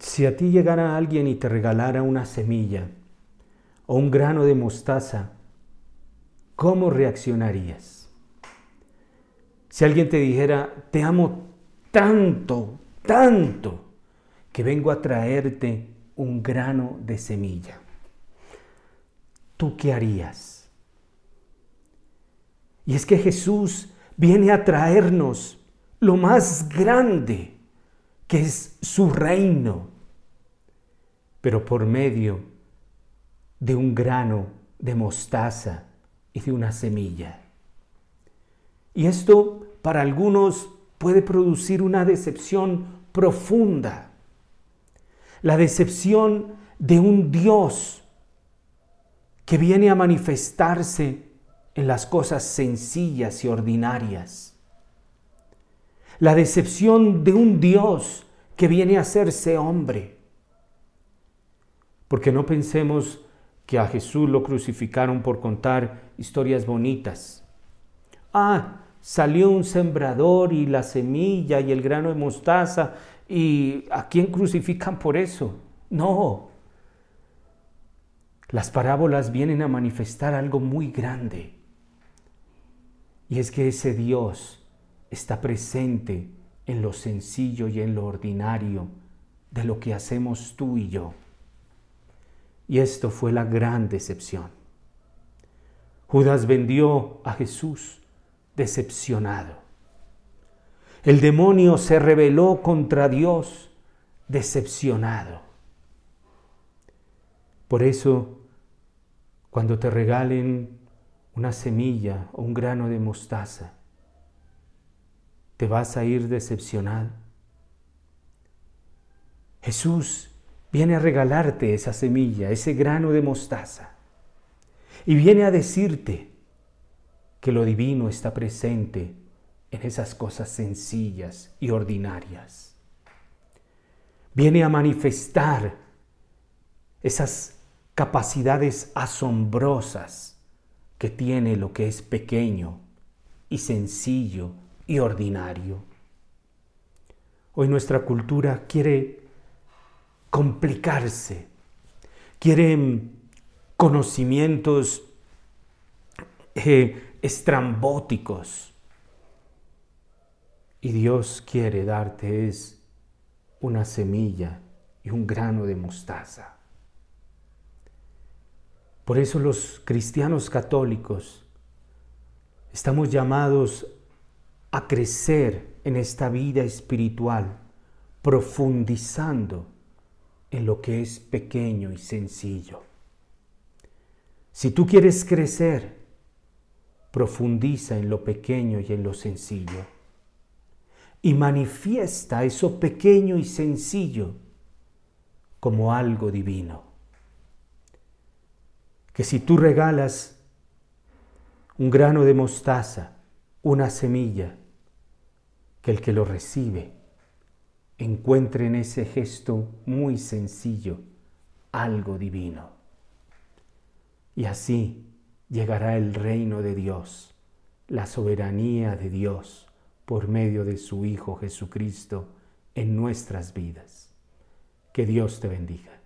Si a ti llegara alguien y te regalara una semilla o un grano de mostaza, ¿cómo reaccionarías? Si alguien te dijera, te amo tanto, tanto, que vengo a traerte un grano de semilla, ¿tú qué harías? Y es que Jesús viene a traernos lo más grande que es su reino, pero por medio de un grano de mostaza y de una semilla. Y esto para algunos puede producir una decepción profunda, la decepción de un Dios que viene a manifestarse en las cosas sencillas y ordinarias la decepción de un Dios que viene a hacerse hombre. Porque no pensemos que a Jesús lo crucificaron por contar historias bonitas. Ah, salió un sembrador y la semilla y el grano de mostaza y ¿a quién crucifican por eso? No. Las parábolas vienen a manifestar algo muy grande. Y es que ese Dios está presente en lo sencillo y en lo ordinario de lo que hacemos tú y yo. Y esto fue la gran decepción. Judas vendió a Jesús decepcionado. El demonio se rebeló contra Dios decepcionado. Por eso, cuando te regalen una semilla o un grano de mostaza, te vas a ir decepcionado. Jesús viene a regalarte esa semilla, ese grano de mostaza, y viene a decirte que lo divino está presente en esas cosas sencillas y ordinarias. Viene a manifestar esas capacidades asombrosas que tiene lo que es pequeño y sencillo y ordinario. Hoy nuestra cultura quiere complicarse, quiere conocimientos eh, estrambóticos. Y Dios quiere darte es una semilla y un grano de mostaza. Por eso los cristianos católicos estamos llamados a crecer en esta vida espiritual, profundizando en lo que es pequeño y sencillo. Si tú quieres crecer, profundiza en lo pequeño y en lo sencillo. Y manifiesta eso pequeño y sencillo como algo divino. Que si tú regalas un grano de mostaza, una semilla, que el que lo recibe encuentre en ese gesto muy sencillo algo divino. Y así llegará el reino de Dios, la soberanía de Dios por medio de su Hijo Jesucristo en nuestras vidas. Que Dios te bendiga.